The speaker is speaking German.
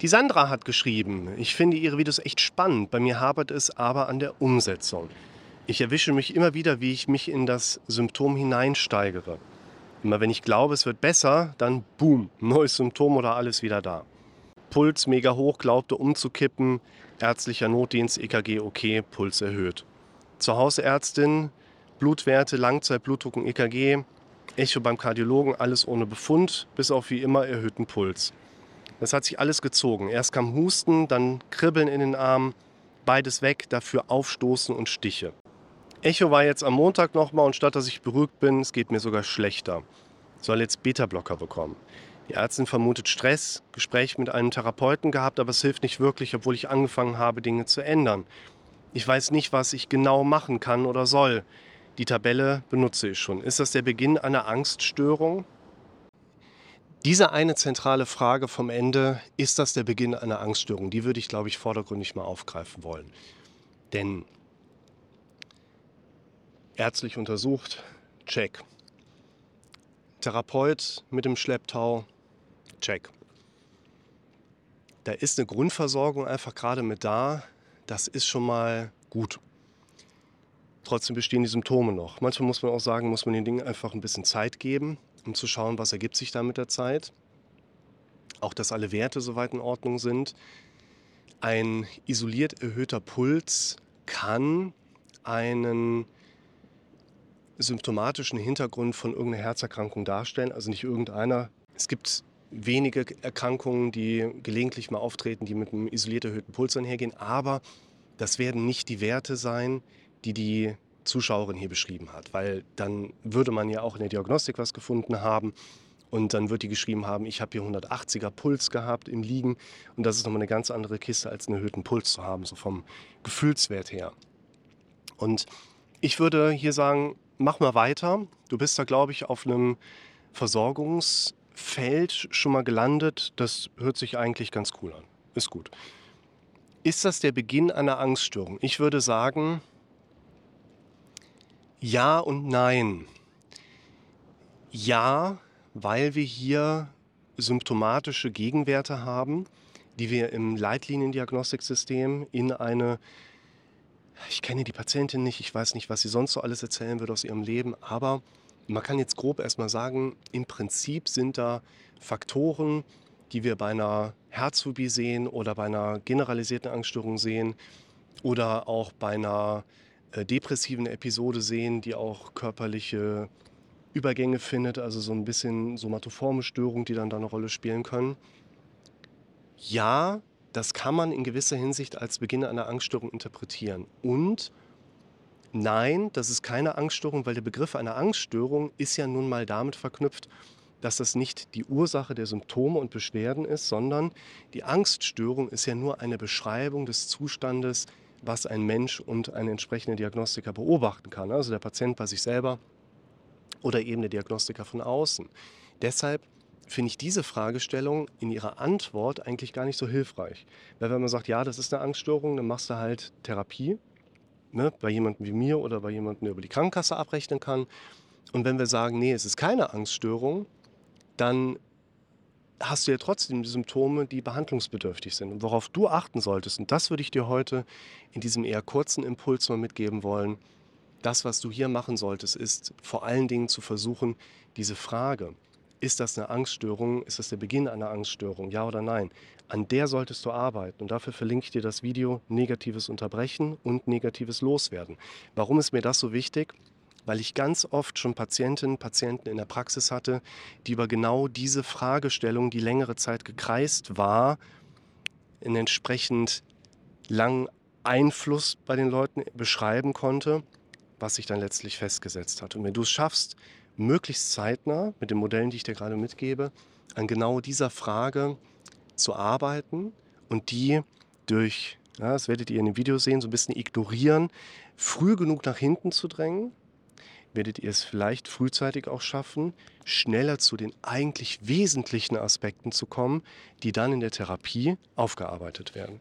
Die Sandra hat geschrieben, ich finde ihre Videos echt spannend, bei mir hapert es aber an der Umsetzung. Ich erwische mich immer wieder, wie ich mich in das Symptom hineinsteigere. Immer wenn ich glaube, es wird besser, dann boom, neues Symptom oder alles wieder da. Puls mega hoch, glaubte umzukippen, ärztlicher Notdienst, EKG okay, Puls erhöht. Zur Hausärztin, Blutwerte, Langzeitblutdruck und EKG, Echo beim Kardiologen, alles ohne Befund, bis auf wie immer erhöhten Puls. Das hat sich alles gezogen. Erst kam Husten, dann Kribbeln in den Armen, beides weg, dafür Aufstoßen und Stiche. Echo war jetzt am Montag nochmal und statt dass ich beruhigt bin, es geht mir sogar schlechter. Soll jetzt Beta-Blocker bekommen. Die Ärztin vermutet Stress, Gespräch mit einem Therapeuten gehabt, aber es hilft nicht wirklich, obwohl ich angefangen habe, Dinge zu ändern. Ich weiß nicht, was ich genau machen kann oder soll. Die Tabelle benutze ich schon. Ist das der Beginn einer Angststörung? Diese eine zentrale Frage vom Ende, ist das der Beginn einer Angststörung? Die würde ich, glaube ich, vordergründig mal aufgreifen wollen. Denn ärztlich untersucht, check. Therapeut mit dem Schlepptau, check. Da ist eine Grundversorgung einfach gerade mit da. Das ist schon mal gut. Trotzdem bestehen die Symptome noch. Manchmal muss man auch sagen, muss man den Dingen einfach ein bisschen Zeit geben, um zu schauen, was ergibt sich da mit der Zeit. Auch, dass alle Werte soweit in Ordnung sind. Ein isoliert erhöhter Puls kann einen symptomatischen Hintergrund von irgendeiner Herzerkrankung darstellen. Also nicht irgendeiner. Es gibt wenige Erkrankungen, die gelegentlich mal auftreten, die mit einem isoliert erhöhten Puls einhergehen. Aber das werden nicht die Werte sein, die die Zuschauerin hier beschrieben hat. Weil dann würde man ja auch in der Diagnostik was gefunden haben. Und dann wird die geschrieben haben, ich habe hier 180er Puls gehabt im Liegen. Und das ist nochmal eine ganz andere Kiste, als einen erhöhten Puls zu haben, so vom Gefühlswert her. Und ich würde hier sagen, mach mal weiter. Du bist da, glaube ich, auf einem Versorgungsfeld schon mal gelandet. Das hört sich eigentlich ganz cool an. Ist gut. Ist das der Beginn einer Angststörung? Ich würde sagen, ja und nein. Ja, weil wir hier symptomatische Gegenwerte haben, die wir im Leitliniendiagnostiksystem in eine ich kenne die Patientin nicht, ich weiß nicht, was sie sonst so alles erzählen wird aus ihrem Leben, aber man kann jetzt grob erstmal sagen, im Prinzip sind da Faktoren, die wir bei einer Herzphobie sehen oder bei einer generalisierten Angststörung sehen oder auch bei einer depressiven Episode sehen, die auch körperliche Übergänge findet, also so ein bisschen somatoforme Störungen, die dann da eine Rolle spielen können. Ja, das kann man in gewisser Hinsicht als Beginn einer Angststörung interpretieren. Und nein, das ist keine Angststörung, weil der Begriff einer Angststörung ist ja nun mal damit verknüpft, dass das nicht die Ursache der Symptome und Beschwerden ist, sondern die Angststörung ist ja nur eine Beschreibung des Zustandes, was ein Mensch und ein entsprechender Diagnostiker beobachten kann. Also der Patient bei sich selber oder eben der Diagnostiker von außen. Deshalb finde ich diese Fragestellung in ihrer Antwort eigentlich gar nicht so hilfreich. Weil wenn man sagt, ja, das ist eine Angststörung, dann machst du halt Therapie, ne, bei jemandem wie mir oder bei jemandem, der über die Krankenkasse abrechnen kann. Und wenn wir sagen, nee, es ist keine Angststörung, dann hast du ja trotzdem Symptome, die behandlungsbedürftig sind und worauf du achten solltest. Und das würde ich dir heute in diesem eher kurzen Impuls mal mitgeben wollen. Das, was du hier machen solltest, ist vor allen Dingen zu versuchen, diese Frage, ist das eine Angststörung? Ist das der Beginn einer Angststörung? Ja oder nein? An der solltest du arbeiten. Und dafür verlinke ich dir das Video Negatives Unterbrechen und Negatives Loswerden. Warum ist mir das so wichtig? Weil ich ganz oft schon Patientinnen, Patienten in der Praxis hatte, die über genau diese Fragestellung, die längere Zeit gekreist war, in entsprechend langen Einfluss bei den Leuten beschreiben konnte, was sich dann letztlich festgesetzt hat. Und wenn du es schaffst, möglichst zeitnah mit den Modellen, die ich dir gerade mitgebe, an genau dieser Frage zu arbeiten und die durch, ja, das werdet ihr in dem Video sehen, so ein bisschen ignorieren, früh genug nach hinten zu drängen, werdet ihr es vielleicht frühzeitig auch schaffen, schneller zu den eigentlich wesentlichen Aspekten zu kommen, die dann in der Therapie aufgearbeitet werden.